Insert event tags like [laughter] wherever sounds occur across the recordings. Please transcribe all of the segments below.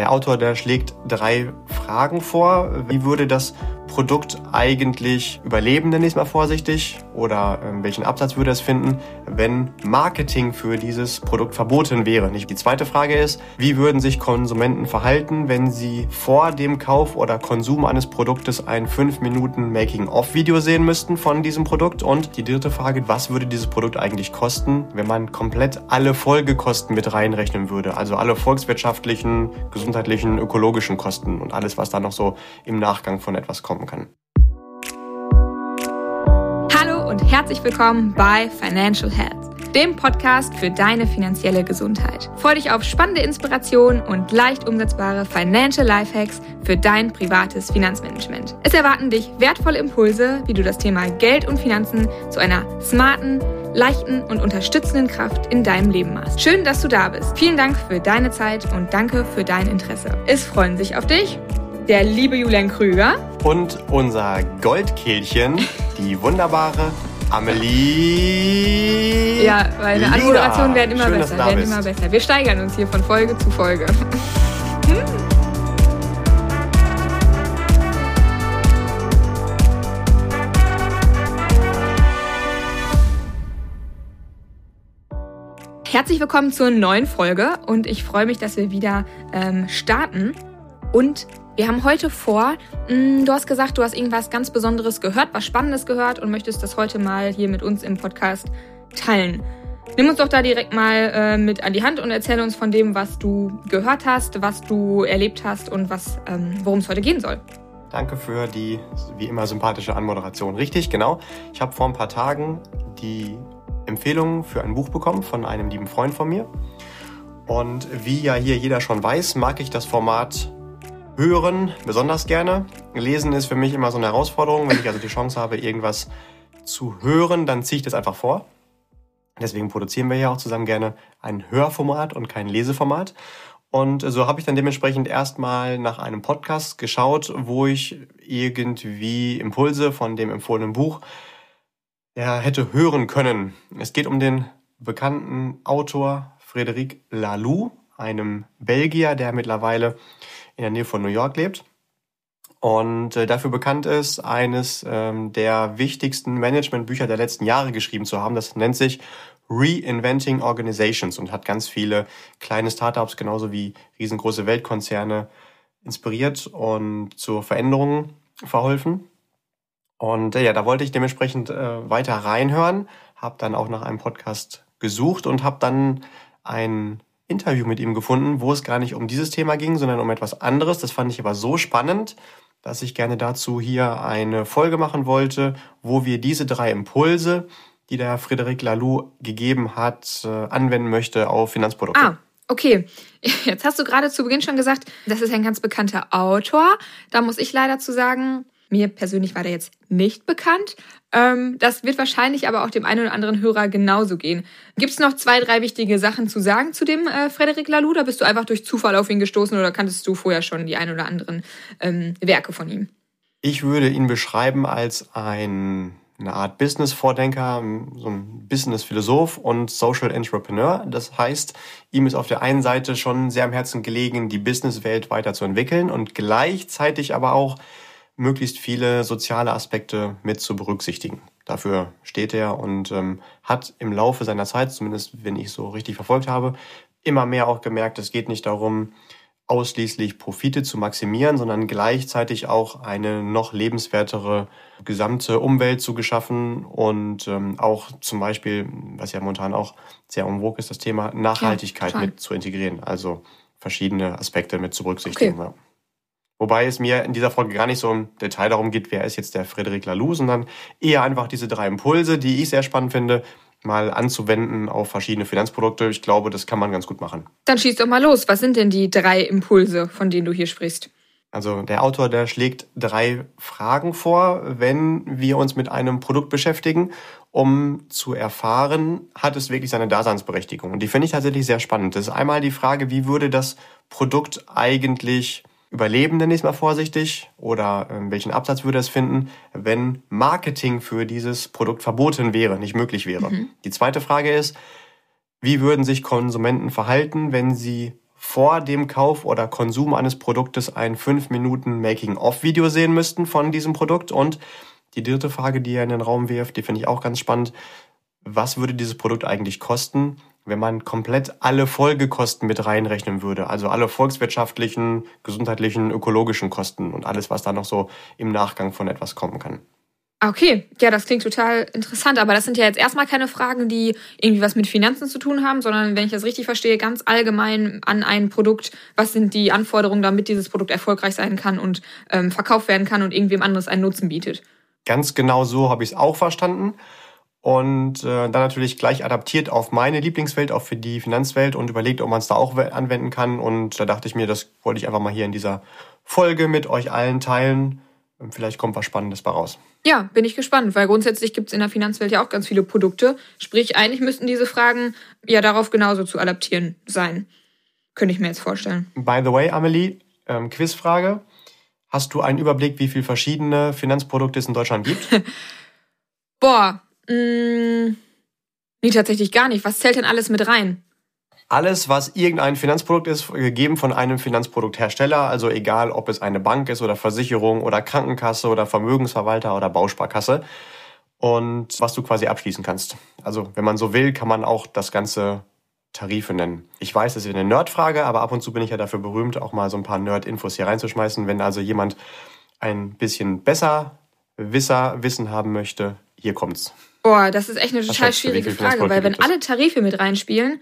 Der Autor, der schlägt drei Fragen vor. Wie würde das Produkt eigentlich überleben, nenne ich es mal vorsichtig, oder ähm, welchen Absatz würde es finden, wenn Marketing für dieses Produkt verboten wäre. Die zweite Frage ist, wie würden sich Konsumenten verhalten, wenn sie vor dem Kauf oder Konsum eines Produktes ein 5 Minuten Making-of-Video sehen müssten von diesem Produkt? Und die dritte Frage, was würde dieses Produkt eigentlich kosten, wenn man komplett alle Folgekosten mit reinrechnen würde? Also alle volkswirtschaftlichen, gesundheitlichen, ökologischen Kosten und alles, was da noch so im Nachgang von etwas kommen kann. Hallo und herzlich willkommen bei Financial Health, dem Podcast für deine finanzielle Gesundheit. Freue dich auf spannende Inspirationen und leicht umsetzbare Financial Lifehacks für dein privates Finanzmanagement. Es erwarten dich wertvolle Impulse, wie du das Thema Geld und Finanzen zu einer smarten, leichten und unterstützenden Kraft in deinem Leben machst. Schön, dass du da bist. Vielen Dank für deine Zeit und danke für dein Interesse. Es freuen sich auf dich der liebe Julian Krüger. Und unser Goldkehlchen, [laughs] die wunderbare Amelie. Ja, weil die Anmoderationen werden immer Schön, besser, werden immer besser. Wir steigern uns hier von Folge zu Folge. [laughs] Herzlich willkommen zur neuen Folge und ich freue mich, dass wir wieder ähm, starten. Und wir haben heute vor, mm, du hast gesagt, du hast irgendwas ganz Besonderes gehört, was Spannendes gehört und möchtest das heute mal hier mit uns im Podcast teilen. Nimm uns doch da direkt mal äh, mit an die Hand und erzähl uns von dem, was du gehört hast, was du erlebt hast und ähm, worum es heute gehen soll. Danke für die wie immer sympathische Anmoderation. Richtig, genau. Ich habe vor ein paar Tagen die Empfehlung für ein Buch bekommen von einem lieben Freund von mir. Und wie ja hier jeder schon weiß, mag ich das Format Hören besonders gerne. Lesen ist für mich immer so eine Herausforderung. Wenn ich also die Chance habe, irgendwas zu hören, dann ziehe ich das einfach vor. Deswegen produzieren wir ja auch zusammen gerne ein Hörformat und kein Leseformat. Und so habe ich dann dementsprechend erstmal nach einem Podcast geschaut, wo ich irgendwie Impulse von dem empfohlenen Buch ja, hätte hören können. Es geht um den bekannten Autor Frédéric Laloux, einem Belgier, der mittlerweile in der Nähe von New York lebt und äh, dafür bekannt ist, eines ähm, der wichtigsten Managementbücher der letzten Jahre geschrieben zu haben. Das nennt sich Reinventing Organizations und hat ganz viele kleine Startups genauso wie riesengroße Weltkonzerne inspiriert und zur Veränderung verholfen. Und äh, ja, da wollte ich dementsprechend äh, weiter reinhören, habe dann auch nach einem Podcast gesucht und habe dann ein Interview mit ihm gefunden, wo es gar nicht um dieses Thema ging, sondern um etwas anderes. Das fand ich aber so spannend, dass ich gerne dazu hier eine Folge machen wollte, wo wir diese drei Impulse, die der Frédéric Laloux gegeben hat, äh, anwenden möchte auf Finanzprodukte. Ah. Okay, [laughs] jetzt hast du gerade zu Beginn schon gesagt, das ist ein ganz bekannter Autor. Da muss ich leider zu sagen, mir persönlich war der jetzt nicht bekannt. Ähm, das wird wahrscheinlich aber auch dem einen oder anderen Hörer genauso gehen. Gibt es noch zwei, drei wichtige Sachen zu sagen zu dem äh, Frederik Laloux? Da bist du einfach durch Zufall auf ihn gestoßen oder kanntest du vorher schon die ein oder anderen ähm, Werke von ihm? Ich würde ihn beschreiben als ein, eine Art Business-Vordenker, so ein Business-Philosoph und Social Entrepreneur. Das heißt, ihm ist auf der einen Seite schon sehr am Herzen gelegen, die Businesswelt weiterzuentwickeln und gleichzeitig aber auch möglichst viele soziale Aspekte mit zu berücksichtigen. Dafür steht er und ähm, hat im Laufe seiner Zeit, zumindest wenn ich so richtig verfolgt habe, immer mehr auch gemerkt, es geht nicht darum, ausschließlich Profite zu maximieren, sondern gleichzeitig auch eine noch lebenswertere gesamte Umwelt zu geschaffen und ähm, auch zum Beispiel, was ja momentan auch sehr umwog ist, das Thema Nachhaltigkeit ja, mit zu integrieren, also verschiedene Aspekte mit zu berücksichtigen. Okay. Ja. Wobei es mir in dieser Folge gar nicht so im Detail darum geht, wer ist jetzt der Frederic Laloux, sondern eher einfach diese drei Impulse, die ich sehr spannend finde, mal anzuwenden auf verschiedene Finanzprodukte. Ich glaube, das kann man ganz gut machen. Dann schieß doch mal los. Was sind denn die drei Impulse, von denen du hier sprichst? Also der Autor, der schlägt drei Fragen vor, wenn wir uns mit einem Produkt beschäftigen, um zu erfahren, hat es wirklich seine Daseinsberechtigung. Und die finde ich tatsächlich sehr spannend. Das ist einmal die Frage, wie würde das Produkt eigentlich überleben, nenne ich es mal vorsichtig, oder ähm, welchen Absatz würde es finden, wenn Marketing für dieses Produkt verboten wäre, nicht möglich wäre. Mhm. Die zweite Frage ist, wie würden sich Konsumenten verhalten, wenn sie vor dem Kauf oder Konsum eines Produktes ein 5 Minuten Making-of-Video sehen müssten von diesem Produkt. Und die dritte Frage, die er in den Raum wirft, die finde ich auch ganz spannend. Was würde dieses Produkt eigentlich kosten, wenn man komplett alle Folgekosten mit reinrechnen würde? Also alle volkswirtschaftlichen, gesundheitlichen, ökologischen Kosten und alles, was da noch so im Nachgang von etwas kommen kann. Okay, ja, das klingt total interessant, aber das sind ja jetzt erstmal keine Fragen, die irgendwie was mit Finanzen zu tun haben, sondern wenn ich das richtig verstehe, ganz allgemein an ein Produkt, was sind die Anforderungen, damit dieses Produkt erfolgreich sein kann und ähm, verkauft werden kann und irgendwem anderes einen Nutzen bietet. Ganz genau so habe ich es auch verstanden. Und äh, dann natürlich gleich adaptiert auf meine Lieblingswelt, auch für die Finanzwelt und überlegt, ob man es da auch anwenden kann. Und da dachte ich mir, das wollte ich einfach mal hier in dieser Folge mit euch allen teilen. Vielleicht kommt was Spannendes bei raus. Ja, bin ich gespannt, weil grundsätzlich gibt es in der Finanzwelt ja auch ganz viele Produkte. Sprich, eigentlich müssten diese Fragen ja darauf genauso zu adaptieren sein. Könnte ich mir jetzt vorstellen. By the way, Amelie, ähm, Quizfrage. Hast du einen Überblick, wie viele verschiedene Finanzprodukte es in Deutschland gibt? [laughs] Boah, mh, mm, nee, tatsächlich gar nicht. Was zählt denn alles mit rein? alles, was irgendein Finanzprodukt ist, gegeben von einem Finanzprodukthersteller, also egal, ob es eine Bank ist oder Versicherung oder Krankenkasse oder Vermögensverwalter oder Bausparkasse und was du quasi abschließen kannst. Also, wenn man so will, kann man auch das ganze Tarife nennen. Ich weiß, das ist eine Nerdfrage, aber ab und zu bin ich ja dafür berühmt, auch mal so ein paar Nerd-Infos hier reinzuschmeißen. Wenn also jemand ein bisschen besser Wisser Wissen haben möchte, hier kommt's. Boah, das ist echt eine total schwierige Frage, weil wenn alle Tarife mit reinspielen,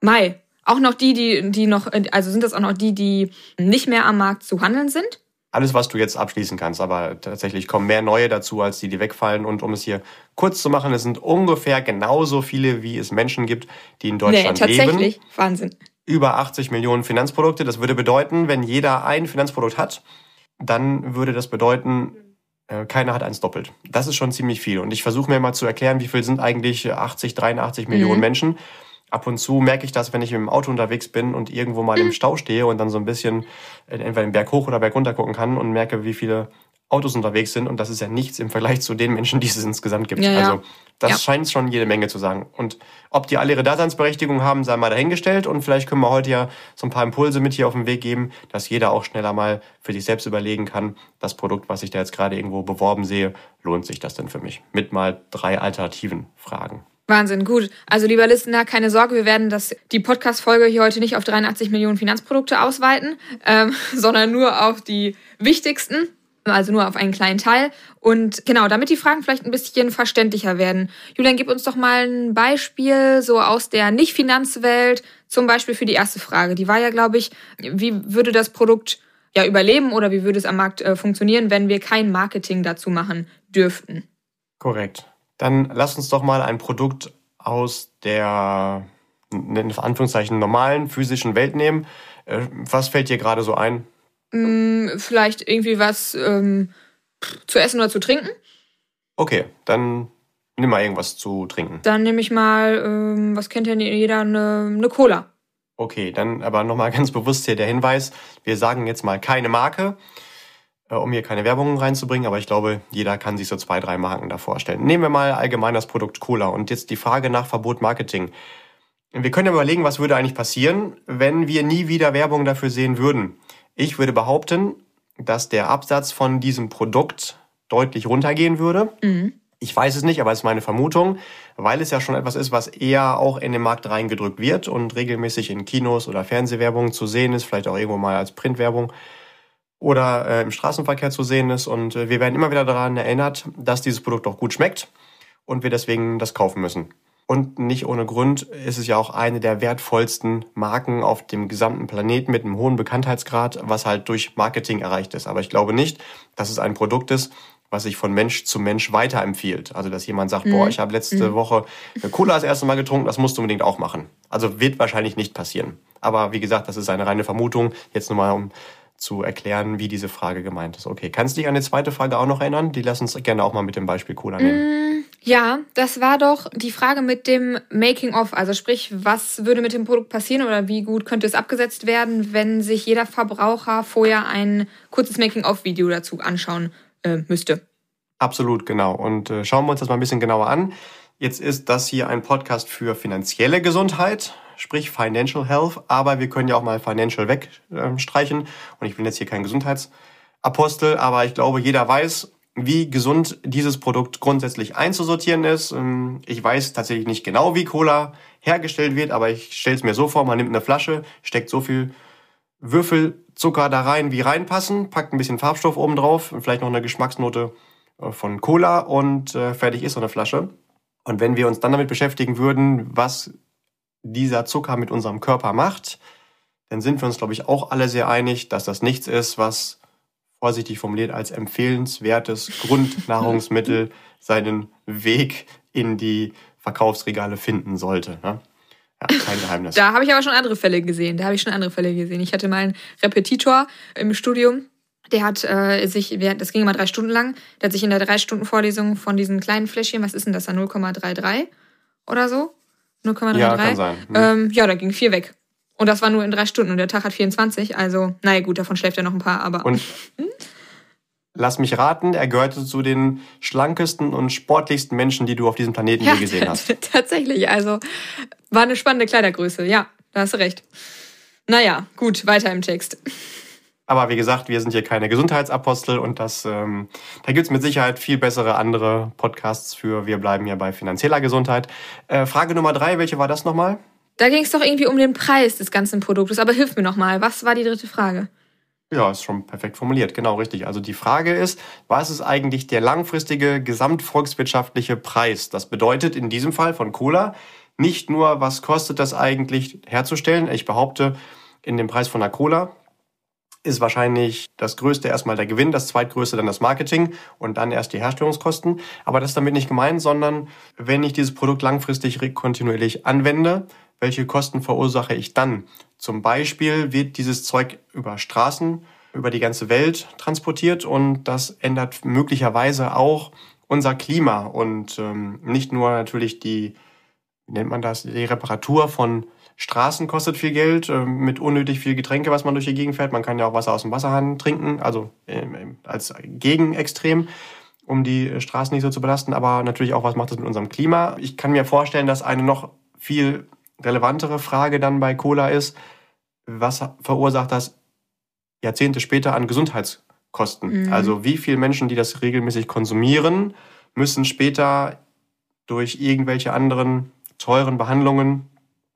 Mai. Auch noch die, die, die noch, also sind das auch noch die, die nicht mehr am Markt zu handeln sind? Alles, was du jetzt abschließen kannst, aber tatsächlich kommen mehr neue dazu, als die, die wegfallen. Und um es hier kurz zu machen, es sind ungefähr genauso viele, wie es Menschen gibt, die in Deutschland nee, tatsächlich. leben. Wahnsinn. Über 80 Millionen Finanzprodukte. Das würde bedeuten, wenn jeder ein Finanzprodukt hat, dann würde das bedeuten, keiner hat eins doppelt. Das ist schon ziemlich viel. Und ich versuche mir mal zu erklären, wie viel sind eigentlich 80, 83 Millionen mhm. Menschen ab und zu merke ich das, wenn ich mit dem Auto unterwegs bin und irgendwo mal im Stau stehe und dann so ein bisschen äh, entweder den Berg hoch oder Berg runter gucken kann und merke, wie viele Autos unterwegs sind. Und das ist ja nichts im Vergleich zu den Menschen, die es insgesamt gibt. Ja, ja. Also das ja. scheint schon jede Menge zu sagen. Und ob die alle ihre Daseinsberechtigung haben, sei mal dahingestellt. Und vielleicht können wir heute ja so ein paar Impulse mit hier auf den Weg geben, dass jeder auch schneller mal für sich selbst überlegen kann, das Produkt, was ich da jetzt gerade irgendwo beworben sehe, lohnt sich das denn für mich? Mit mal drei alternativen Fragen. Wahnsinn, gut. Also lieber Listener, keine Sorge, wir werden das, die Podcast-Folge hier heute nicht auf 83 Millionen Finanzprodukte ausweiten, ähm, [laughs] sondern nur auf die wichtigsten, also nur auf einen kleinen Teil. Und genau, damit die Fragen vielleicht ein bisschen verständlicher werden. Julian, gib uns doch mal ein Beispiel so aus der Nicht-Finanzwelt, zum Beispiel für die erste Frage. Die war ja, glaube ich, wie würde das Produkt ja überleben oder wie würde es am Markt äh, funktionieren, wenn wir kein Marketing dazu machen dürften? Korrekt. Dann lass uns doch mal ein Produkt aus der in Anführungszeichen normalen physischen Welt nehmen. Äh, was fällt dir gerade so ein? Mm, vielleicht irgendwie was ähm, zu essen oder zu trinken. Okay, dann nimm mal irgendwas zu trinken. Dann nehme ich mal, ähm, was kennt ja jeder, eine, eine Cola. Okay, dann aber nochmal [laughs] ganz bewusst hier der Hinweis, wir sagen jetzt mal keine Marke. Äh, um hier keine Werbung reinzubringen, aber ich glaube, jeder kann sich so zwei, drei Marken da vorstellen. Nehmen wir mal allgemein das Produkt Cola und jetzt die Frage nach Verbot Marketing. Wir können ja überlegen, was würde eigentlich passieren, wenn wir nie wieder Werbung dafür sehen würden. Ich würde behaupten, dass der Absatz von diesem Produkt deutlich runtergehen würde. Mhm. Ich weiß es nicht, aber es ist meine Vermutung, weil es ja schon etwas ist, was eher auch in den Markt reingedrückt wird und regelmäßig in Kinos oder Fernsehwerbung zu sehen ist, vielleicht auch irgendwo mal als Printwerbung oder äh, im Straßenverkehr zu sehen ist. Und äh, wir werden immer wieder daran erinnert, dass dieses Produkt auch gut schmeckt und wir deswegen das kaufen müssen. Und nicht ohne Grund ist es ja auch eine der wertvollsten Marken auf dem gesamten Planeten mit einem hohen Bekanntheitsgrad, was halt durch Marketing erreicht ist. Aber ich glaube nicht, dass es ein Produkt ist, was sich von Mensch zu Mensch weiterempfiehlt. Also dass jemand sagt, mhm. boah, ich habe letzte mhm. Woche Cola das erste Mal getrunken, das musst du unbedingt auch machen. Also wird wahrscheinlich nicht passieren. Aber wie gesagt, das ist eine reine Vermutung. Jetzt nur mal, um zu erklären, wie diese Frage gemeint ist. Okay, kannst du dich an die zweite Frage auch noch erinnern? Die lass uns gerne auch mal mit dem Beispiel Cola nehmen. Mm, ja, das war doch die Frage mit dem Making-of. Also sprich, was würde mit dem Produkt passieren oder wie gut könnte es abgesetzt werden, wenn sich jeder Verbraucher vorher ein kurzes Making-of-Video dazu anschauen äh, müsste? Absolut, genau. Und äh, schauen wir uns das mal ein bisschen genauer an. Jetzt ist das hier ein Podcast für finanzielle Gesundheit. sprich Financial Health, aber wir können ja auch mal Financial wegstreichen. Und ich bin jetzt hier kein Gesundheitsapostel, aber ich glaube, jeder weiß, wie gesund dieses Produkt grundsätzlich einzusortieren ist. Ähm, ich weiß tatsächlich nicht genau, wie Cola hergestellt wird, aber ich stelle es mir so vor, man nimmt eine Flasche, steckt so viel Würfelzucker da rein, wie reinpassen, packt ein bisschen Farbstoff oben drauf, vielleicht noch eine Geschmacksnote äh, von Cola und äh, fertig ist so eine Flasche. Und wenn wir uns dann damit beschäftigen würden, was dieser Zucker mit unserem Körper macht, dann sind wir uns, glaube ich, auch alle sehr einig, dass das nichts ist, was vorsichtig formuliert als empfehlenswertes Grundnahrungsmittel [laughs] seinen Weg in die Verkaufsregale finden sollte. Ne? Ja, kein Geheimnis. Da habe ich aber schon andere Fälle gesehen. Da habe ich schon andere Fälle gesehen. Ich hatte mal einen Repetitor im Studium. Der hat äh, sich, das ging immer drei Stunden lang, der hat sich in der drei Stunden Vorlesung von diesen kleinen Fläschchen, was ist denn das da, 0,33 oder so? 0,33? Ja, kann sein. Hm. Ähm, ja, da ging vier weg. Und das war nur in drei Stunden und der Tag hat 24. Also, naja, gut, davon schläft er noch ein paar, aber. Und lass mich raten, er gehörte zu den schlankesten und sportlichsten Menschen, die du auf diesem Planeten ja, je gesehen hast. [laughs] Tatsächlich, also war eine spannende Kleidergröße. Ja, da hast du recht. Naja, gut, weiter im Text. Aber wie gesagt, wir sind hier keine Gesundheitsapostel und das, ähm, da gibt's mit Sicherheit viel bessere andere Podcasts für. Wir bleiben hier bei finanzieller Gesundheit. Äh, Frage Nummer drei, welche war das nochmal? Da ging es doch irgendwie um den Preis des ganzen Produktes. Aber hilf mir nochmal, was war die dritte Frage? Ja, ist schon perfekt formuliert, genau richtig. Also die Frage ist, was ist eigentlich der langfristige gesamtvolkswirtschaftliche Preis? Das bedeutet in diesem Fall von Cola nicht nur, was kostet das eigentlich herzustellen. Ich behaupte, in dem Preis von einer Cola ist wahrscheinlich das größte erstmal der Gewinn, das zweitgrößte dann das Marketing und dann erst die Herstellungskosten. Aber das ist damit nicht gemeint, sondern wenn ich dieses Produkt langfristig kontinuierlich anwende, welche Kosten verursache ich dann? Zum Beispiel wird dieses Zeug über Straßen, über die ganze Welt transportiert und das ändert möglicherweise auch unser Klima und ähm, nicht nur natürlich die, wie nennt man das, die Reparatur von Straßen kostet viel Geld, äh, mit unnötig viel Getränke, was man durch die Gegend fährt. Man kann ja auch Wasser aus dem Wasserhahn trinken, also äh, als Gegenextrem, um die Straßen nicht so zu belasten. Aber natürlich auch, was macht das mit unserem Klima? Ich kann mir vorstellen, dass eine noch viel relevantere Frage dann bei Cola ist, was verursacht das Jahrzehnte später an Gesundheitskosten? Mhm. Also wie viele Menschen, die das regelmäßig konsumieren, müssen später durch irgendwelche anderen teuren Behandlungen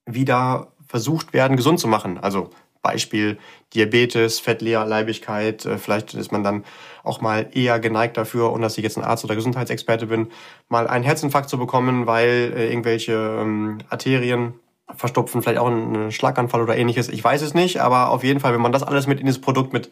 wieder versucht werden, gesund zu machen. Also Beispiel Diabetes, Fettleberleibigkeit. Äh, vielleicht ist man dann auch mal eher geneigt dafür, ohne dass ich jetzt ein Arzt oder Gesundheitsexperte bin, mal einen Herzinfarkt zu bekommen, weil äh, irgendwelche ähm, Arterien verstopfen, vielleicht auch einen Schlaganfall oder ähnliches. Ich weiß es nicht, aber auf jeden Fall, wenn man das alles mit in das Produkt mit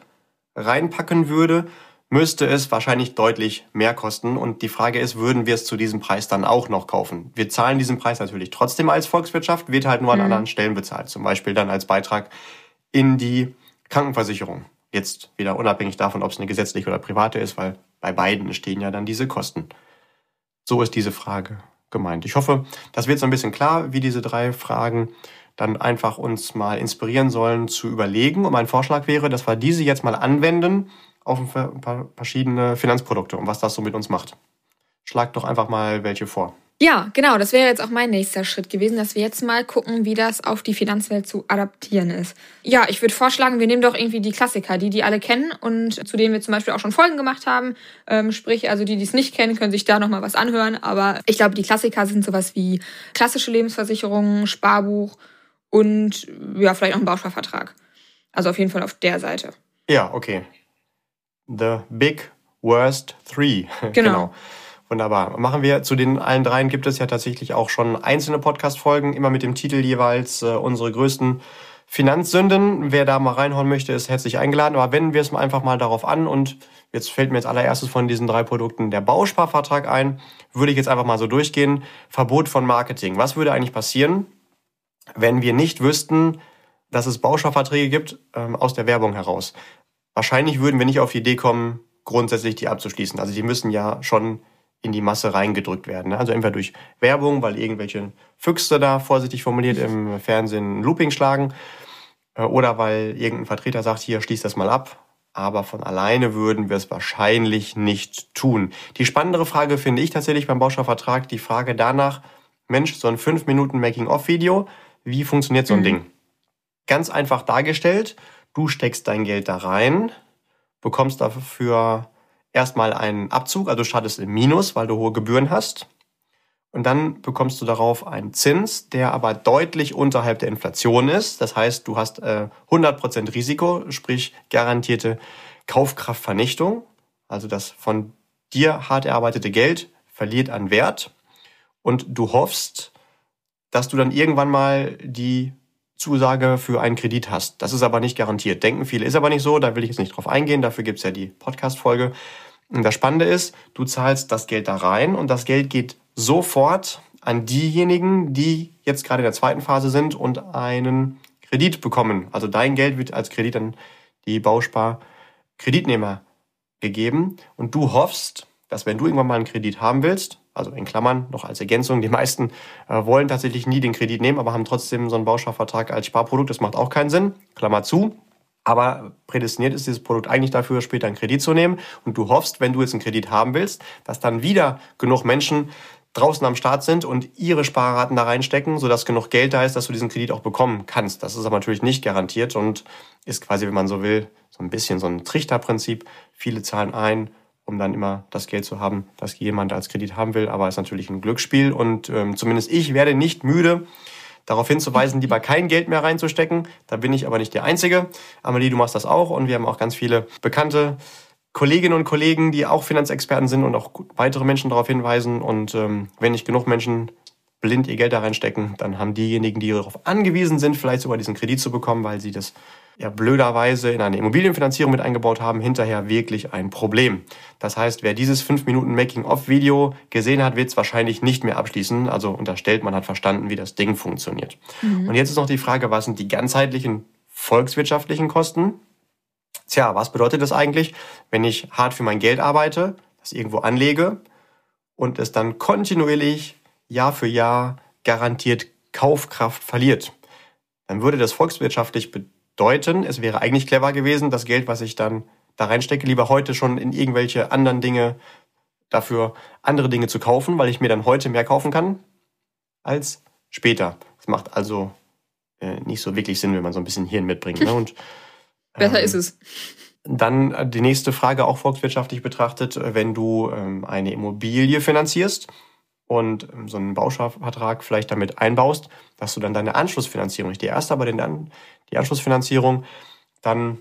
reinpacken würde, müsste es wahrscheinlich deutlich mehr kosten. Und die Frage ist, würden wir es zu diesem Preis dann auch noch kaufen? Wir zahlen diesen Preis natürlich trotzdem als Volkswirtschaft, wird halt nur an mhm. anderen Stellen bezahlt. Zum Beispiel dann als Beitrag in die Krankenversicherung. Jetzt wieder unabhängig davon, ob es eine gesetzliche oder private ist, weil bei beiden stehen ja dann diese Kosten. So ist diese Frage gemeint. Ich hoffe, das wird so ein bisschen klar, wie diese drei Fragen dann einfach uns mal inspirieren sollen zu überlegen. Und mein Vorschlag wäre, dass wir diese jetzt mal anwenden auf ein paar verschiedene Finanzprodukte und was das so mit uns macht. Schlag doch einfach mal welche vor. Ja, genau, das wäre jetzt auch mein nächster Schritt gewesen, dass wir jetzt mal gucken, wie das auf die Finanzwelt zu adaptieren ist. Ja, ich würde vorschlagen, wir nehmen doch irgendwie die Klassiker, die die alle kennen und zu denen wir zum Beispiel auch schon Folgen gemacht haben. Ähm, sprich, also die, die es nicht kennen, können sich da nochmal was anhören. Aber ich glaube, die Klassiker sind sowas wie klassische Lebensversicherungen, Sparbuch und ja, vielleicht auch ein Bausparvertrag. Also auf jeden Fall auf der Seite. Ja, okay. The Big Worst Three. [laughs] genau. genau. Wunderbar. Machen wir zu den allen dreien gibt es ja tatsächlich auch schon einzelne Podcast-Folgen, immer mit dem Titel jeweils äh, unsere größten Finanzsünden. Wer da mal reinhauen möchte, ist herzlich eingeladen. Aber wenden wir es einfach mal darauf an und jetzt fällt mir jetzt allererstes von diesen drei Produkten der Bausparvertrag ein. Würde ich jetzt einfach mal so durchgehen. Verbot von Marketing. Was würde eigentlich passieren, wenn wir nicht wüssten, dass es Bausparverträge gibt ähm, aus der Werbung heraus? Wahrscheinlich würden wir nicht auf die Idee kommen, grundsätzlich die abzuschließen. Also die müssen ja schon in die Masse reingedrückt werden. Ne? Also entweder durch Werbung, weil irgendwelche Füchse da vorsichtig formuliert im Fernsehen Looping schlagen, äh, oder weil irgendein Vertreter sagt, hier schließt das mal ab. Aber von alleine würden wir es wahrscheinlich nicht tun. Die spannendere Frage finde ich tatsächlich beim Bausparvertrag die Frage danach, Mensch, so ein 5 Minuten Making-of-Video, Wie funktioniert so ein mhm. Ding? Ganz einfach dargestellt, du steckst dein Geld da rein, bekommst dafür erstmal einen Abzug, also startest im Minus, weil du hohe Gebühren hast. Und dann bekommst du darauf einen Zins, der aber deutlich unterhalb der Inflation ist. Das heißt, du hast äh, 100% Risiko, sprich garantierte Kaufkraftvernichtung. Also das von dir hart erarbeitete Geld verliert an Wert. Und du hoffst, dass du dann irgendwann mal die Zusage für einen Kredit hast. Das ist aber nicht garantiert. Denken viele, ist aber nicht so, da will ich jetzt nicht drauf eingehen, dafür gibt's ja die Podcast-Folge. Das Spannende ist, du zahlst das Geld da rein und das Geld geht sofort an diejenigen, die jetzt gerade in der zweiten Phase sind und einen Kredit bekommen. Also dein Geld wird als Kredit an die Bauspar-Kreditnehmer gegeben und du hoffst, dass wenn du irgendwann mal einen Kredit haben willst, also in Klammern noch als Ergänzung, die meisten äh, wollen tatsächlich nie den Kredit nehmen, aber haben trotzdem so einen Bausparvertrag als Sparprodukt, das macht auch keinen Sinn, Klammer zu. Aber prädestiniert ist dieses Produkt eigentlich dafür, später einen Kredit zu nehmen. Und du hoffst, wenn du jetzt einen Kredit haben willst, dass dann wieder genug Menschen draußen am Start sind und ihre Sparraten da reinstecken, sodass genug Geld da ist, dass du diesen Kredit auch bekommen kannst. Das ist aber natürlich nicht garantiert und ist quasi, wenn man so will, so ein bisschen so ein Trichterprinzip. Viele zahlen ein, um dann immer das Geld zu haben, das jemand als Kredit haben will, aber ist natürlich ein Glücksspiel und ähm, zumindest ich werde nicht müde, darauf hinzuweisen, lieber kein Geld mehr reinzustecken. Da bin ich aber nicht der Einzige. Amelie, du machst das auch und wir haben auch ganz viele bekannte Kolleginnen und Kollegen, die auch Finanzexperten sind und auch weitere Menschen darauf hinweisen. Und ähm, wenn nicht genug Menschen blind ihr Geld da reinstecken, dann haben diejenigen, die darauf angewiesen sind, vielleicht sogar diesen Kredit zu bekommen, weil sie das ja blöderweise in eine Immobilienfinanzierung mit eingebaut haben, hinterher wirklich ein Problem. Das heißt, wer dieses 5 Minuten Making-of-Video gesehen hat, wird es wahrscheinlich nicht mehr abschließen. Also unterstellt, man hat verstanden, wie das Ding funktioniert. Mhm. Und jetzt ist noch die Frage, was sind die ganzheitlichen volkswirtschaftlichen Kosten? Tja, was bedeutet das eigentlich, wenn ich hart für mein Geld arbeite, das irgendwo anlege und es dann kontinuierlich Jahr für Jahr garantiert Kaufkraft verliert? Dann würde das volkswirtschaftlich bedeuten, es wäre eigentlich clever gewesen, das Geld, was ich dann da reinstecke, lieber heute schon in irgendwelche anderen Dinge dafür andere Dinge zu kaufen, weil ich mir dann heute mehr kaufen kann als später. Das macht also äh, nicht so wirklich Sinn, wenn man so ein bisschen Hirn mitbringt. Ne? Und [laughs] Besser ähm, ist es. Dann äh, die nächste Frage, auch volkswirtschaftlich betrachtet, äh, wenn du ähm, eine Immobilie finanzierst und ähm, so einen Bausparvertrag vielleicht damit einbaust, dass du dann deine Anschlussfinanzierung, nicht die erste, aber den, die Anschlussfinanzierung dann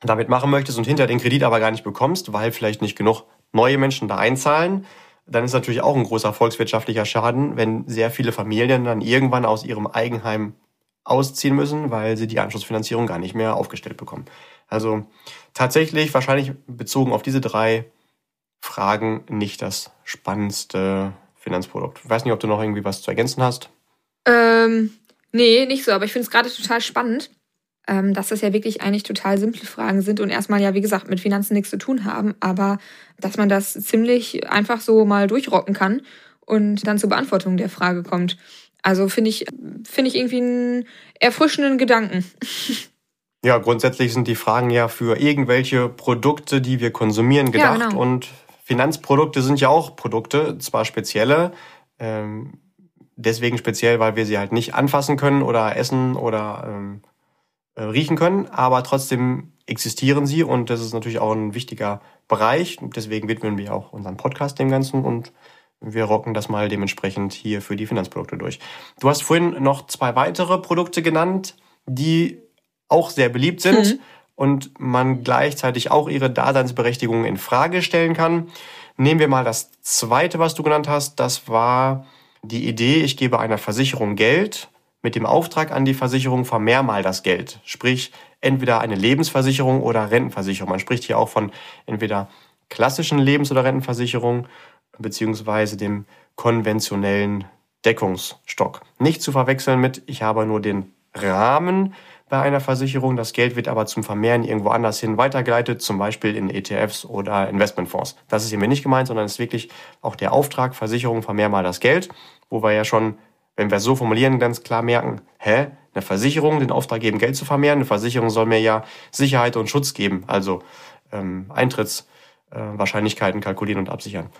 damit machen möchtest und hinter den Kredit aber gar nicht bekommst, weil vielleicht nicht genug neue Menschen da einzahlen, dann ist natürlich auch ein großer volkswirtschaftlicher Schaden, wenn sehr viele Familien dann irgendwann aus ihrem Eigenheim ausziehen müssen, weil sie die Anschlussfinanzierung gar nicht mehr aufgestellt bekommen. Also tatsächlich wahrscheinlich bezogen auf diese drei Fragen nicht das spannendste Finanzprodukt. Ich weiß nicht, ob du noch irgendwie was zu ergänzen hast. Ähm, nee, nicht so, aber ich finde es gerade total spannend, ähm, dass das ja wirklich eigentlich total simple Fragen sind und erstmal ja, wie gesagt, mit Finanzen nichts zu tun haben, aber dass man das ziemlich einfach so mal durchrocken kann und dann zur Beantwortung der Frage kommt. Also finde ich, finde ich irgendwie einen erfrischenden Gedanken. [laughs] Ja, grundsätzlich sind die Fragen ja für irgendwelche Produkte, die wir konsumieren, gedacht. Ja, genau. Und Finanzprodukte sind ja auch Produkte, zwar spezielle, ähm, deswegen speziell, weil wir sie halt nicht anfassen können oder essen oder ähm, äh, riechen können, aber trotzdem existieren sie und das ist natürlich auch ein wichtiger Bereich. Deswegen widmen wir auch unseren Podcast dem Ganzen und wir rocken das mal dementsprechend hier für die Finanzprodukte durch. Du hast vorhin noch zwei weitere Produkte genannt, die auch sehr beliebt sind mhm. und man gleichzeitig auch ihre Daseinsberechtigung in Frage stellen kann. Nehmen wir mal das zweite, was du genannt hast. Das war die Idee, ich gebe einer Versicherung Geld mit dem Auftrag an die Versicherung, vermehr mal das Geld. Sprich, entweder eine Lebensversicherung oder Rentenversicherung. Man spricht hier auch von entweder klassischen Lebens- oder Rentenversicherungen beziehungsweise dem konventionellen Deckungsstock. Nicht zu verwechseln mit, ich habe nur den Rahmen bei einer Versicherung, das Geld wird aber zum Vermehren irgendwo anders hin weitergeleitet, zum Beispiel in ETFs oder Investmentfonds. Das ist hier mir nicht gemeint, sondern es ist wirklich auch der Auftrag, Versicherung, vermehr mal das Geld, wo wir ja schon, wenn wir so formulieren, ganz klar merken, hä, eine Versicherung, den Auftrag geben, Geld zu vermehren, eine Versicherung soll mir ja Sicherheit und Schutz geben, also ähm, Eintritts äh, Wahrscheinlichkeiten kalkulieren und absichern.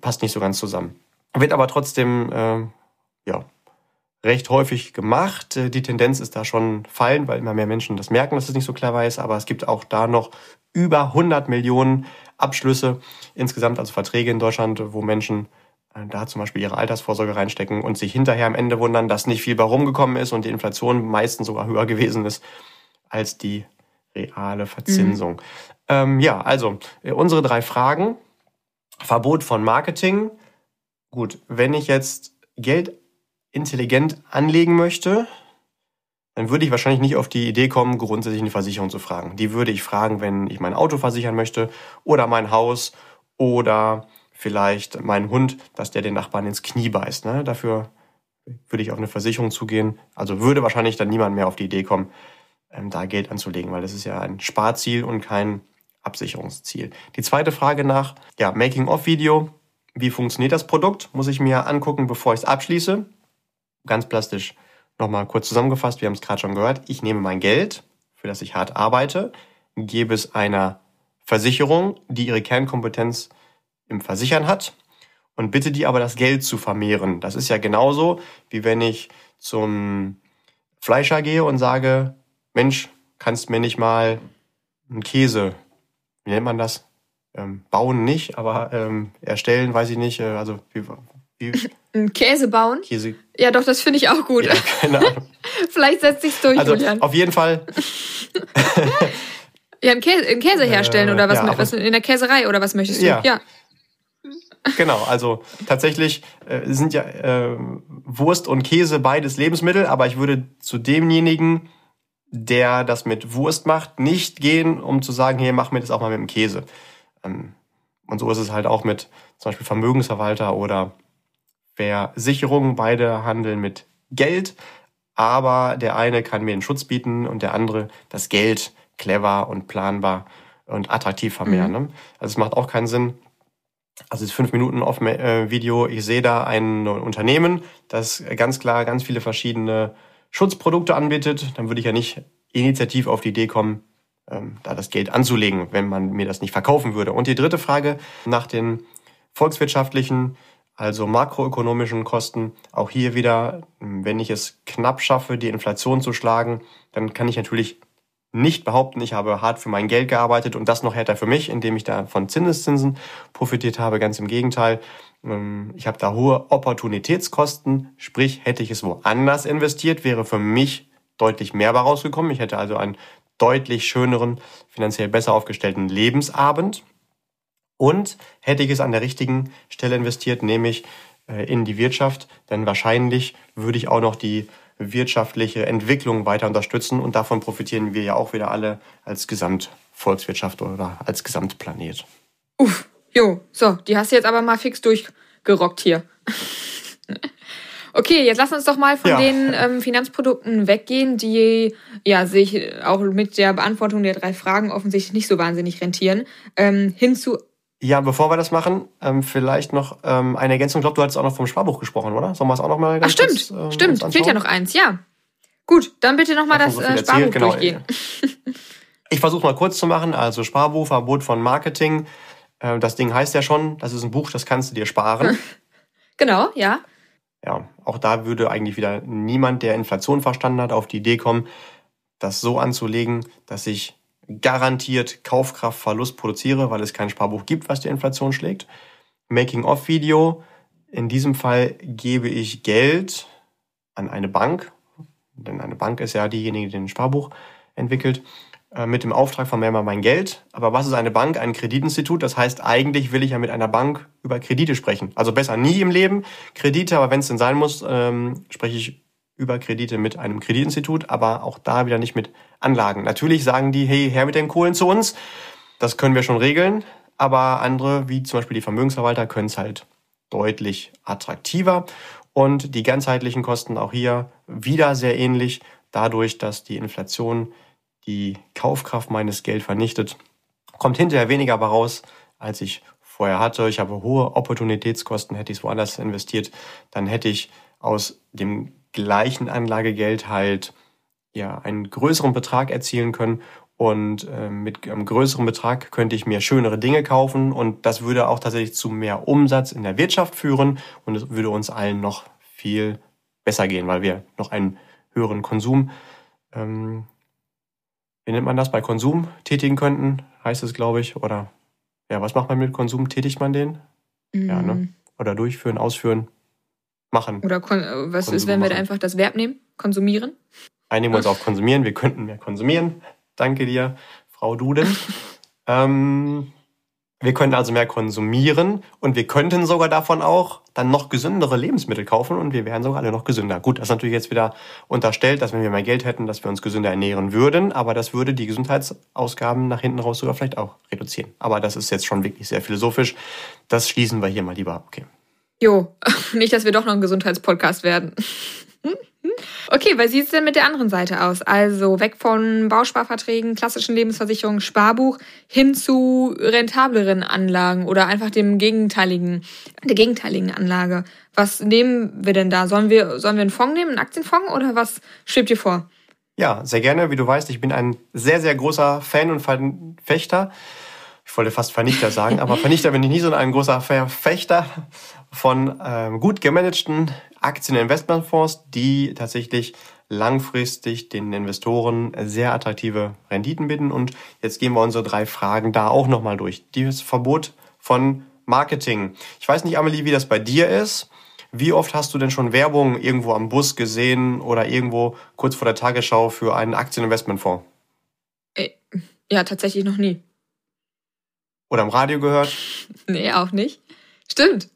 Passt nicht so ganz zusammen. Wird aber trotzdem äh, ja, recht häufig gemacht. Äh, die Tendenz ist da schon fallend, weil immer mehr Menschen das merken, dass es nicht so clever ist. Aber es gibt auch da noch über 100 Millionen Abschlüsse insgesamt, also Verträge in Deutschland, wo Menschen da zum Beispiel ihre Altersvorsorge reinstecken und sich hinterher am Ende wundern, dass nicht viel bei rumgekommen ist und die Inflation meistens sogar höher gewesen ist als die reale Verzinsung. Mhm. Ähm, ja, also äh, unsere drei Fragen. Verbot von Marketing. Gut, wenn ich jetzt Geld intelligent anlegen möchte, dann würde ich wahrscheinlich nicht auf die Idee kommen, grundsätzlich eine Versicherung zu fragen. Die würde ich fragen, wenn ich mein Auto versichern möchte oder mein Haus oder vielleicht meinen Hund, dass der den Nachbarn ins Knie beißt. Ne? Dafür würde ich auf eine Versicherung zugehen. Also würde wahrscheinlich dann niemand mehr auf die Idee kommen, ähm, da Geld anzulegen, weil das ist ja ein Sparziel und kein Absicherungsziel. Die zweite Frage nach, ja, Making-of-Video. Wie funktioniert das Produkt? Muss ich mir angucken, bevor ich es abschließe. Ganz plastisch nochmal kurz zusammengefasst, wir haben es gerade schon gehört. Ich nehme mein Geld, für das ich hart arbeite, gebe es einer Versicherung, die ihre Kernkompetenz im Versichern hat und bitte die aber das Geld zu vermehren. Das ist ja genauso, wie wenn ich zum Fleischer gehe und sage, Mensch, kannst mir nicht mal einen Käse, wie nennt man das? Ähm, bauen nicht, aber ähm, erstellen, weiß ich nicht. Äh, also wie, wie [laughs] Ein Käse bauen? Käse. Ja, doch, das finde ich auch gut. Ja, keine Ahnung. [laughs] Vielleicht setzt sich's durch, also, Julian. Auf jeden Fall. [laughs] ja, einen Käse, einen Käse herstellen äh, oder was, ja, was in der Käserei oder was möchtest du? Ja. ja. Genau, also tatsächlich äh, sind ja äh, Wurst und Käse beides Lebensmittel, aber ich würde zu demjenigen der das mit Wurst macht, nicht gehen, um zu sagen, hier, mach mir das auch mal mit dem Käse. Ähm, und so ist es halt auch mit zum Beispiel Vermögensverwalter oder Versicherungen. Beide handeln mit Geld, aber der eine kann mir einen Schutz bieten und der andere das Geld clever und planbar und attraktiv vermehren. Mhm. Ne? Also es macht auch keinen Sinn. Also das 5 Minuten off Video, ich sehe da ein Unternehmen, das ganz klar ganz viele verschiedene Schutzprodukte anbietet, dann würde ich ja nicht initiativ auf die Idee kommen, ähm, da das Geld anzulegen, wenn man mir das nicht verkaufen würde. Und die dritte Frage nach den volkswirtschaftlichen, also makroökonomischen Kosten. Auch hier wieder, wenn ich es knapp schaffe, die Inflation zu schlagen, dann kann ich natürlich nicht behaupten, ich habe hart für mein Geld gearbeitet und das noch härter für mich, indem ich da von Zinseszinsen profitiert habe. Ganz im Gegenteil. Ähm, ich habe da hohe Opportunitätskosten, sprich hätte ich es woanders investiert, wäre für mich deutlich mehr rausgekommen. Ich hätte also einen deutlich schöneren, finanziell besser aufgestellten Lebensabend. Und hätte ich es an der richtigen Stelle investiert, nämlich äh, in die Wirtschaft, denn wahrscheinlich würde ich auch noch die wirtschaftliche Entwicklung weiter unterstützen und davon profitieren wir ja auch wieder alle als Gesamtvolkswirtschaft oder als Gesamtplanet. Uff, Jo, so, die hast du jetzt aber mal fix durchgerockt hier. [laughs] okay, jetzt lass uns doch mal von ja. den ähm, Finanzprodukten weggehen, die ja sich auch mit der Beantwortung der drei Fragen offensichtlich nicht so wahnsinnig rentieren, ähm, hin zu ja, bevor wir das machen, ähm, vielleicht noch ähm, eine Ergänzung. Ich glaube, du hattest auch noch vom Sparbuch gesprochen, oder? Sollen wir es auch noch mal ganz Ach, stimmt, kurz, ähm, stimmt. Fehlt ja noch eins, ja. Gut, dann bitte noch mal das so äh, Sparbuch genau. durchgehen. Ich versuche mal kurz zu machen. Also Sparbuch, Verbot von Marketing, äh, das Ding heißt ja schon, das ist ein Buch, das kannst du dir sparen. [laughs] genau, ja. Ja, auch da würde eigentlich wieder niemand, der Inflation verstanden hat, auf die Idee kommen, das so anzulegen, dass ich garantiert Kaufkraftverlust produziere, weil es kein Sparbuch gibt, was die Inflation schlägt. Making-of-Video. In diesem Fall gebe ich Geld an eine Bank, denn eine Bank ist ja diejenige, die ein Sparbuch entwickelt. Äh, mit dem Auftrag von mir mal mein Geld. Aber was ist eine Bank? Ein Kreditinstitut. Das heißt, eigentlich will ich ja mit einer Bank über Kredite sprechen. Also besser nie im Leben Kredite, aber wenn es denn sein muss, ähm, spreche ich über Kredite mit einem Kreditinstitut, aber auch da wieder nicht mit Anlagen. Natürlich sagen die, hey, her mit den Kohlen zu uns. Das können wir schon regeln. Aber andere, wie zum Beispiel die Vermögensverwalter, können es halt deutlich attraktiver. Und die ganzheitlichen Kosten auch hier wieder sehr ähnlich, dadurch, dass die Inflation die Kaufkraft meines Geld vernichtet, kommt hinterher weniger raus, als ich vorher hatte. Ich habe hohe Opportunitätskosten, hätte ich es woanders investiert, dann hätte ich aus dem gleichen Anlagegeld halt ja einen größeren Betrag erzielen können und äh, mit einem größeren Betrag könnte ich mir schönere Dinge kaufen und das würde auch tatsächlich zu mehr Umsatz in der Wirtschaft führen und es würde uns allen noch viel besser gehen, weil wir noch einen höheren Konsum, ähm, wie nennt man das, bei Konsum tätigen könnten, heißt es, glaube ich. Oder ja, was macht man mit Konsum? Tätigt man den? Mm. Ja, ne? Mhm. Oder durchführen, ausführen, machen. Oder was Konsum ist, wenn wir da einfach das Verb nehmen? Konsumieren? Einigen wir uns auf konsumieren. Wir könnten mehr konsumieren. Danke dir, Frau Duden. [laughs] ähm, wir können also mehr konsumieren und wir könnten sogar davon auch dann noch gesündere Lebensmittel kaufen und wir wären sogar alle noch gesünder. Gut, das ist natürlich jetzt wieder unterstellt, dass wenn wir mehr Geld hätten, dass wir uns gesünder ernähren würden, aber das würde die Gesundheitsausgaben nach hinten raus sogar vielleicht auch reduzieren. Aber das ist jetzt schon wirklich sehr philosophisch. Das schließen wir hier mal lieber. Okay. Jo, [laughs] nicht, dass wir doch noch ein Gesundheitspodcast werden. [laughs] Okay, weil sieht es denn mit der anderen Seite aus? Also weg von Bausparverträgen, klassischen Lebensversicherungen, Sparbuch hin zu rentableren Anlagen oder einfach dem gegenteiligen, der gegenteiligen Anlage. Was nehmen wir denn da? Sollen wir, sollen wir einen Fonds nehmen, einen Aktienfonds oder was schwebt dir vor? Ja, sehr gerne. Wie du weißt, ich bin ein sehr, sehr großer Fan und Verfechter. Ich wollte fast Vernichter sagen, aber Vernichter bin ich nie so ein großer Verfechter von ähm, gut gemanagten Aktieninvestmentfonds, die tatsächlich langfristig den Investoren sehr attraktive Renditen bieten. Und jetzt gehen wir unsere drei Fragen da auch nochmal durch. Das Verbot von Marketing. Ich weiß nicht, Amelie, wie das bei dir ist. Wie oft hast du denn schon Werbung irgendwo am Bus gesehen oder irgendwo kurz vor der Tagesschau für einen Aktieninvestmentfonds? Äh, ja, tatsächlich noch nie. Oder im Radio gehört? Nee, auch nicht. Stimmt.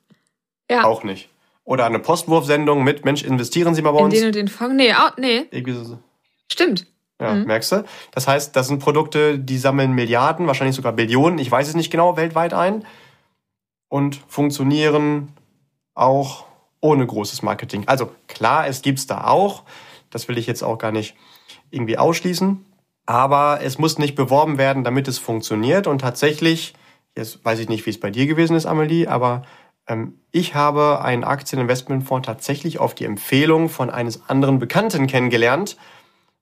Ja. Auch nicht. Oder eine Postwurfsendung mit, Mensch, investieren Sie mal bei uns. In den und den Fonds? Nee, auch, nee. So. Stimmt. Ja, mhm. merkst du? Das heißt, das sind Produkte, die sammeln Milliarden, wahrscheinlich sogar Billionen, ich weiß es nicht genau, weltweit ein und funktionieren auch ohne großes Marketing. Also klar, es gibt's da auch. Das will ich jetzt auch gar nicht irgendwie ausschließen. Aber es muss nicht beworben werden, damit es funktioniert. Und tatsächlich, jetzt weiß ich nicht, wie es bei dir gewesen ist, Amelie, aber ähm, ich habe einen Aktieninvestmentfonds tatsächlich auf die Empfehlung von eines anderen Bekannten kennengelernt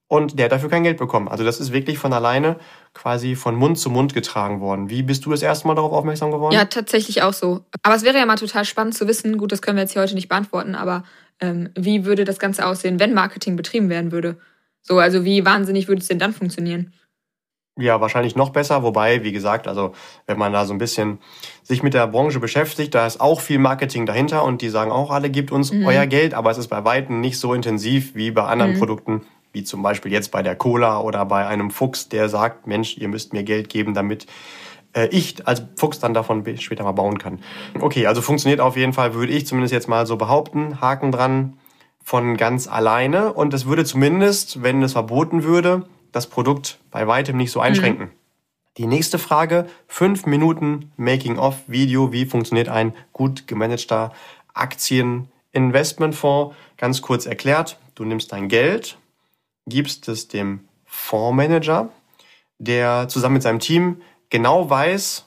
und der hat dafür kein Geld bekommen. Also das ist wirklich von alleine quasi von Mund zu Mund getragen worden. Wie bist du das erste Mal darauf aufmerksam geworden? Ja, tatsächlich auch so. Aber es wäre ja mal total spannend zu wissen, gut, das können wir jetzt hier heute nicht beantworten, aber ähm, wie würde das Ganze aussehen, wenn Marketing betrieben werden würde? So, also wie wahnsinnig würde es denn dann funktionieren? Ja, wahrscheinlich noch besser, wobei, wie gesagt, also wenn man da so ein bisschen sich mit der Branche beschäftigt, da ist auch viel Marketing dahinter und die sagen auch alle, gebt uns mhm. euer Geld, aber es ist bei Weitem nicht so intensiv wie bei anderen mhm. Produkten, wie zum Beispiel jetzt bei der Cola oder bei einem Fuchs, der sagt, Mensch, ihr müsst mir Geld geben, damit äh, ich als Fuchs dann davon später mal bauen kann. Okay, also funktioniert auf jeden Fall, würde ich zumindest jetzt mal so behaupten, Haken dran, von ganz alleine und es würde zumindest, wenn es verboten würde, das Produkt bei weitem nicht so einschränken. Mhm. Die nächste Frage, fünf Minuten Making-of-Video. Wie funktioniert ein gut gemanagter Aktieninvestmentfonds? Ganz kurz erklärt, du nimmst dein Geld, gibst es dem Fondsmanager, der zusammen mit seinem Team genau weiß,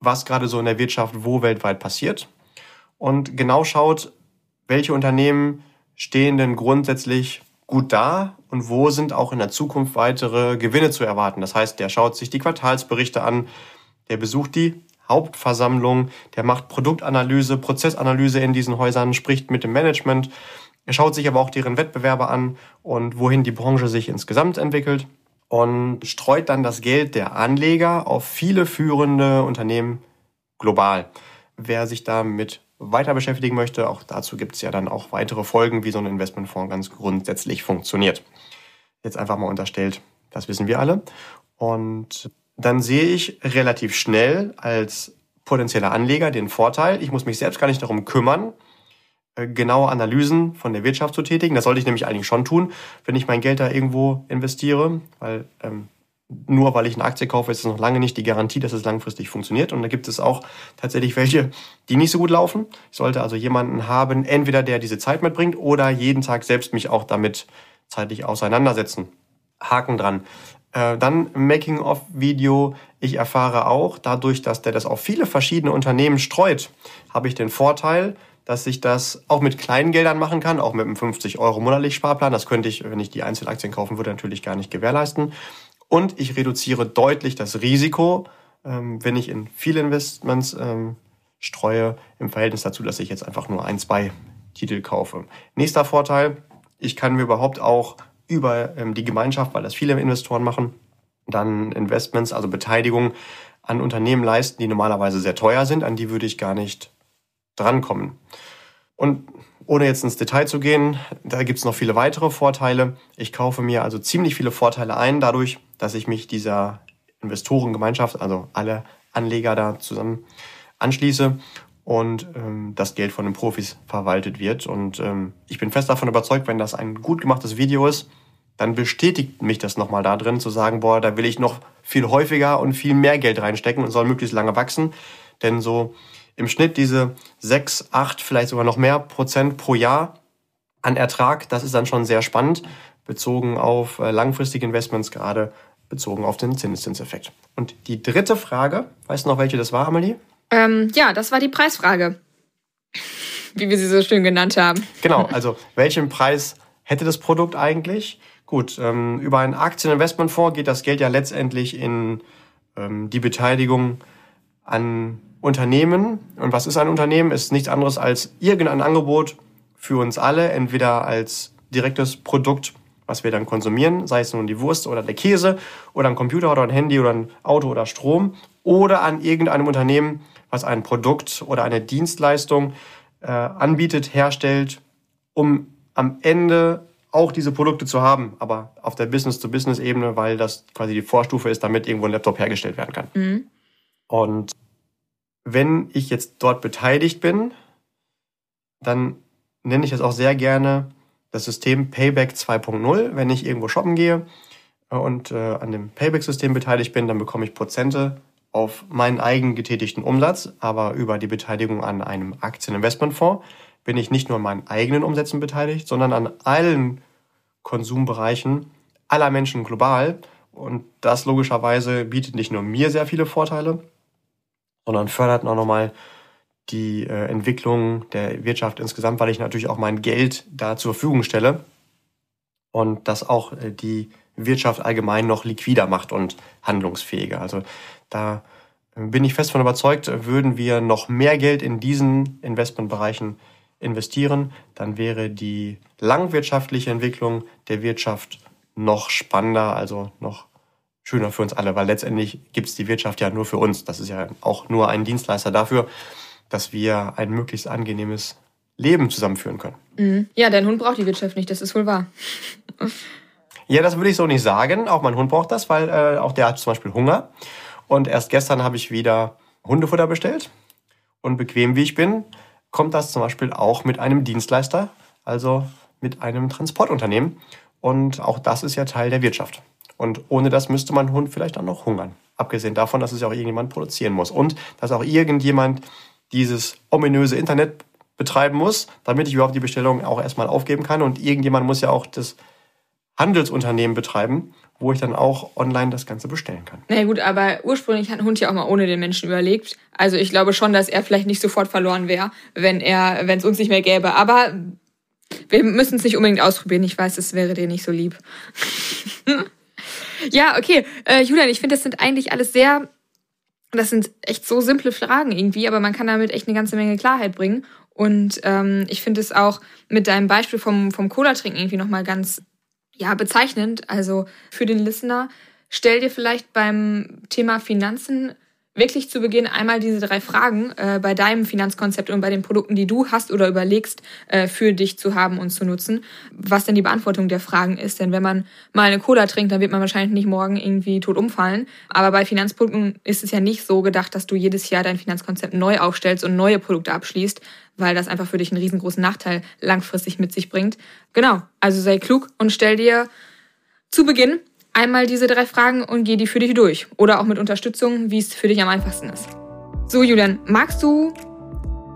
was gerade so in der Wirtschaft wo weltweit passiert und genau schaut, welche Unternehmen stehen denn grundsätzlich gut da und wo sind auch in der Zukunft weitere Gewinne zu erwarten. Das heißt, der schaut sich die Quartalsberichte an, der besucht die Hauptversammlung, der macht Produktanalyse, Prozessanalyse in diesen Häusern, spricht mit dem Management. Er schaut sich aber auch deren Wettbewerbe an und wohin die Branche sich insgesamt entwickelt und streut dann das Geld der Anleger auf viele führende Unternehmen global. Wer sich damit weiter beschäftigen möchte, auch dazu gibt es ja dann auch weitere Folgen, wie so ein Investmentfonds ganz grundsätzlich funktioniert. Jetzt einfach mal unterstellt, das wissen wir alle. Und dann sehe ich relativ schnell als potenzieller Anleger den Vorteil, ich muss mich selbst gar nicht darum kümmern, äh, genaue Analysen von der Wirtschaft zu tätigen. Das sollte ich nämlich eigentlich schon tun, wenn ich mein Geld da irgendwo investiere, weil ähm, nur weil ich eine Aktie kaufe, ist es noch lange nicht die Garantie, dass es langfristig funktioniert. Und da gibt es auch tatsächlich welche, die nicht so gut laufen. Ich sollte also jemanden haben, entweder der diese Zeit mitbringt oder jeden Tag selbst mich auch damit zeitlich auseinandersetzen. Haken dran. Äh, dann Making-of-Video. Ich erfahre auch, dadurch, dass der das auf viele verschiedene Unternehmen streut, habe ich den Vorteil, dass ich das auch mit kleinen Geldern machen kann, auch mit einem 50 Euro monatlich Sparplan. Das könnte ich, wenn ich die Einzelaktien kaufen würde, natürlich gar nicht gewährleisten. Und ich reduziere deutlich das Risiko, ähm, wenn ich in viele Investments ähm, streue, im Verhältnis dazu, dass ich jetzt einfach nur ein, zwei Titel kaufe. Nächster Vorteil, ich kann mir überhaupt auch über ähm, die Gemeinschaft, weil das viele Investoren machen, dann Investments, also Beteiligung an Unternehmen leisten, die normalerweise sehr teuer sind, an die würde ich gar nicht drankommen. Und ohne jetzt ins Detail zu gehen, da gibt es noch viele weitere Vorteile. Ich kaufe mir also ziemlich viele Vorteile ein, dadurch, dass ich mich dieser Investorengemeinschaft, also alle Anleger da zusammen anschließe und ähm, das Geld von den Profis verwaltet wird. Und ähm, ich bin fest davon überzeugt, wenn das ein gut gemachtes Video ist, dann bestätigt mich das nochmal da drin, zu sagen, boah, da will ich noch viel häufiger und viel mehr Geld reinstecken und soll möglichst lange wachsen. Denn so im Schnitt diese sechs, acht, vielleicht sogar noch mehr Prozent pro Jahr an Ertrag, das ist dann schon sehr spannend, bezogen auf äh, langfristige Investments, gerade bezogen auf den Zinseszinseffekt. Und die dritte Frage, weißt du noch, welche das war, Amelie? Ähm, ja, das war die Preisfrage, [laughs] wie wir sie so schön genannt haben. Genau, [laughs] also welchen Preis hätte das Produkt eigentlich? Gut, ähm, über einen Aktieninvestmentfonds geht das Geld ja letztendlich in ähm, die Beteiligung an Unternehmen. Und was ist ein Unternehmen? Ist nichts anderes als irgendein Angebot für uns alle, entweder als direktes Produkt, was wir dann konsumieren, sei es nun die Wurst oder der Käse oder ein Computer oder ein Handy oder ein Auto oder Strom, oder an irgendeinem Unternehmen, was ein Produkt oder eine Dienstleistung äh, anbietet, herstellt, um am Ende auch diese Produkte zu haben, aber auf der Business-to-Business-Ebene, weil das quasi die Vorstufe ist, damit irgendwo ein Laptop hergestellt werden kann. Mhm. Und wenn ich jetzt dort beteiligt bin, dann nenne ich das auch sehr gerne das System Payback 2.0. Wenn ich irgendwo shoppen gehe äh, und äh, an dem Payback-System beteiligt bin, dann bekomme ich Prozente auf meinen eigen getätigten Umsatz, aber über die Beteiligung an einem Aktieninvestmentfonds bin ich nicht nur an meinen eigenen Umsätzen beteiligt, sondern an allen Konsumbereichen aller Menschen global. Und das logischerweise bietet nicht nur mir sehr viele Vorteile, sondern fördert auch nochmal die äh, Entwicklung der Wirtschaft insgesamt, weil ich natürlich auch mein Geld da zur Verfügung stelle und das auch äh, die Wirtschaft allgemein noch liquider macht und handlungsfähiger. Also da äh, bin ich fest von überzeugt, würden wir noch mehr Geld in diesen Investmentbereichen investieren, dann wäre die langwirtschaftliche Entwicklung der Wirtschaft noch spannender, also noch schöner für uns alle, weil letztendlich gibt es die Wirtschaft ja nur für uns. Das ist ja auch nur ein Dienstleister dafür, dass wir ein möglichst angenehmes Leben zusammenführen können. Mhm. Ja, dein Hund braucht die Wirtschaft nicht, das ist wohl wahr. [laughs] ja, das würde ich so nicht sagen. Auch mein Hund braucht das, weil äh, auch der hat zum Beispiel Hunger. Und erst gestern habe ich wieder Hundefutter bestellt. Und bequem wie ich bin, kommt das zum Beispiel auch mit einem Dienstleister, also mit einem Transportunternehmen. Und auch das ist ja Teil der Wirtschaft. Und ohne das müsste mein Hund vielleicht auch noch hungern. Abgesehen davon, dass es ja auch irgendjemand produzieren muss. Und dass auch irgendjemand dieses ominöse Internet betreiben muss, damit ich überhaupt die Bestellung auch erstmal aufgeben kann. Und irgendjemand muss ja auch das Handelsunternehmen betreiben, wo ich dann auch online das Ganze bestellen kann. Na gut, aber ursprünglich hat Hund ja auch mal ohne den Menschen überlebt. Also ich glaube schon, dass er vielleicht nicht sofort verloren wäre, wenn er, wenn es uns nicht mehr gäbe. Aber wir müssen es nicht unbedingt ausprobieren. Ich weiß, es wäre dir nicht so lieb. [laughs] ja, okay. Äh, Julian, ich finde, das sind eigentlich alles sehr, das sind echt so simple Fragen irgendwie, aber man kann damit echt eine ganze Menge Klarheit bringen. Und ähm, ich finde es auch mit deinem Beispiel vom, vom Cola-Trinken irgendwie nochmal ganz ja, bezeichnend. Also für den Listener, stell dir vielleicht beim Thema Finanzen wirklich zu Beginn einmal diese drei Fragen äh, bei deinem Finanzkonzept und bei den Produkten, die du hast oder überlegst, äh, für dich zu haben und zu nutzen, was denn die Beantwortung der Fragen ist. Denn wenn man mal eine Cola trinkt, dann wird man wahrscheinlich nicht morgen irgendwie tot umfallen. Aber bei Finanzprodukten ist es ja nicht so gedacht, dass du jedes Jahr dein Finanzkonzept neu aufstellst und neue Produkte abschließt, weil das einfach für dich einen riesengroßen Nachteil langfristig mit sich bringt. Genau, also sei klug und stell dir zu Beginn einmal diese drei Fragen und geh die für dich durch. Oder auch mit Unterstützung, wie es für dich am einfachsten ist. So, Julian, magst du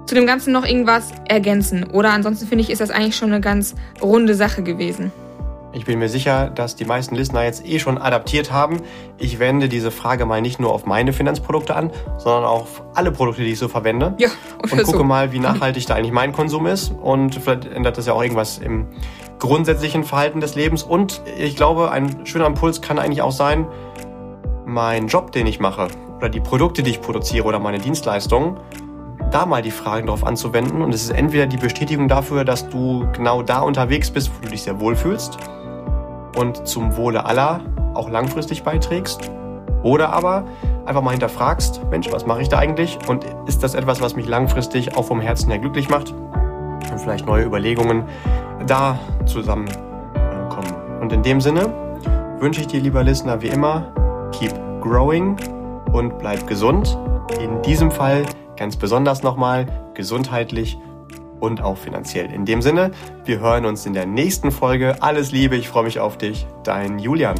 zu dem Ganzen noch irgendwas ergänzen? Oder ansonsten finde ich, ist das eigentlich schon eine ganz runde Sache gewesen. Ich bin mir sicher, dass die meisten Listener jetzt eh schon adaptiert haben. Ich wende diese Frage mal nicht nur auf meine Finanzprodukte an, sondern auch auf alle Produkte, die ich so verwende. Ja, und gucke so. mal, wie nachhaltig da eigentlich mein Konsum ist. Und vielleicht ändert das ja auch irgendwas im grundsätzlichen Verhalten des Lebens. Und ich glaube, ein schöner Impuls kann eigentlich auch sein, mein Job, den ich mache, oder die Produkte, die ich produziere, oder meine Dienstleistungen, da mal die Fragen drauf anzuwenden. Und es ist entweder die Bestätigung dafür, dass du genau da unterwegs bist, wo du dich sehr wohl fühlst und zum Wohle aller auch langfristig beiträgst. Oder aber einfach mal hinterfragst, Mensch, was mache ich da eigentlich? Und ist das etwas, was mich langfristig auch vom Herzen her glücklich macht? Und vielleicht neue Überlegungen da zusammenkommen. Und in dem Sinne wünsche ich dir, lieber Listener, wie immer, keep growing und bleib gesund. In diesem Fall ganz besonders nochmal gesundheitlich und auch finanziell. In dem Sinne, wir hören uns in der nächsten Folge. Alles Liebe, ich freue mich auf dich. Dein Julian.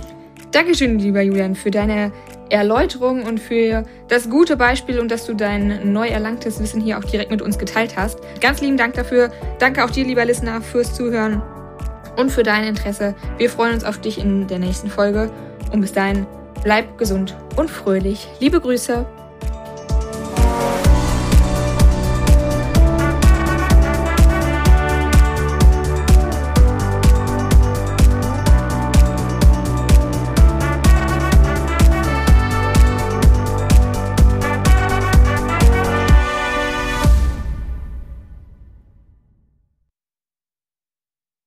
Dankeschön, lieber Julian, für deine Erläuterung und für das gute Beispiel und dass du dein neu erlangtes Wissen hier auch direkt mit uns geteilt hast. Ganz lieben Dank dafür. Danke auch dir, lieber Listener, fürs Zuhören und für dein Interesse. Wir freuen uns auf dich in der nächsten Folge und bis dahin bleib gesund und fröhlich. Liebe Grüße.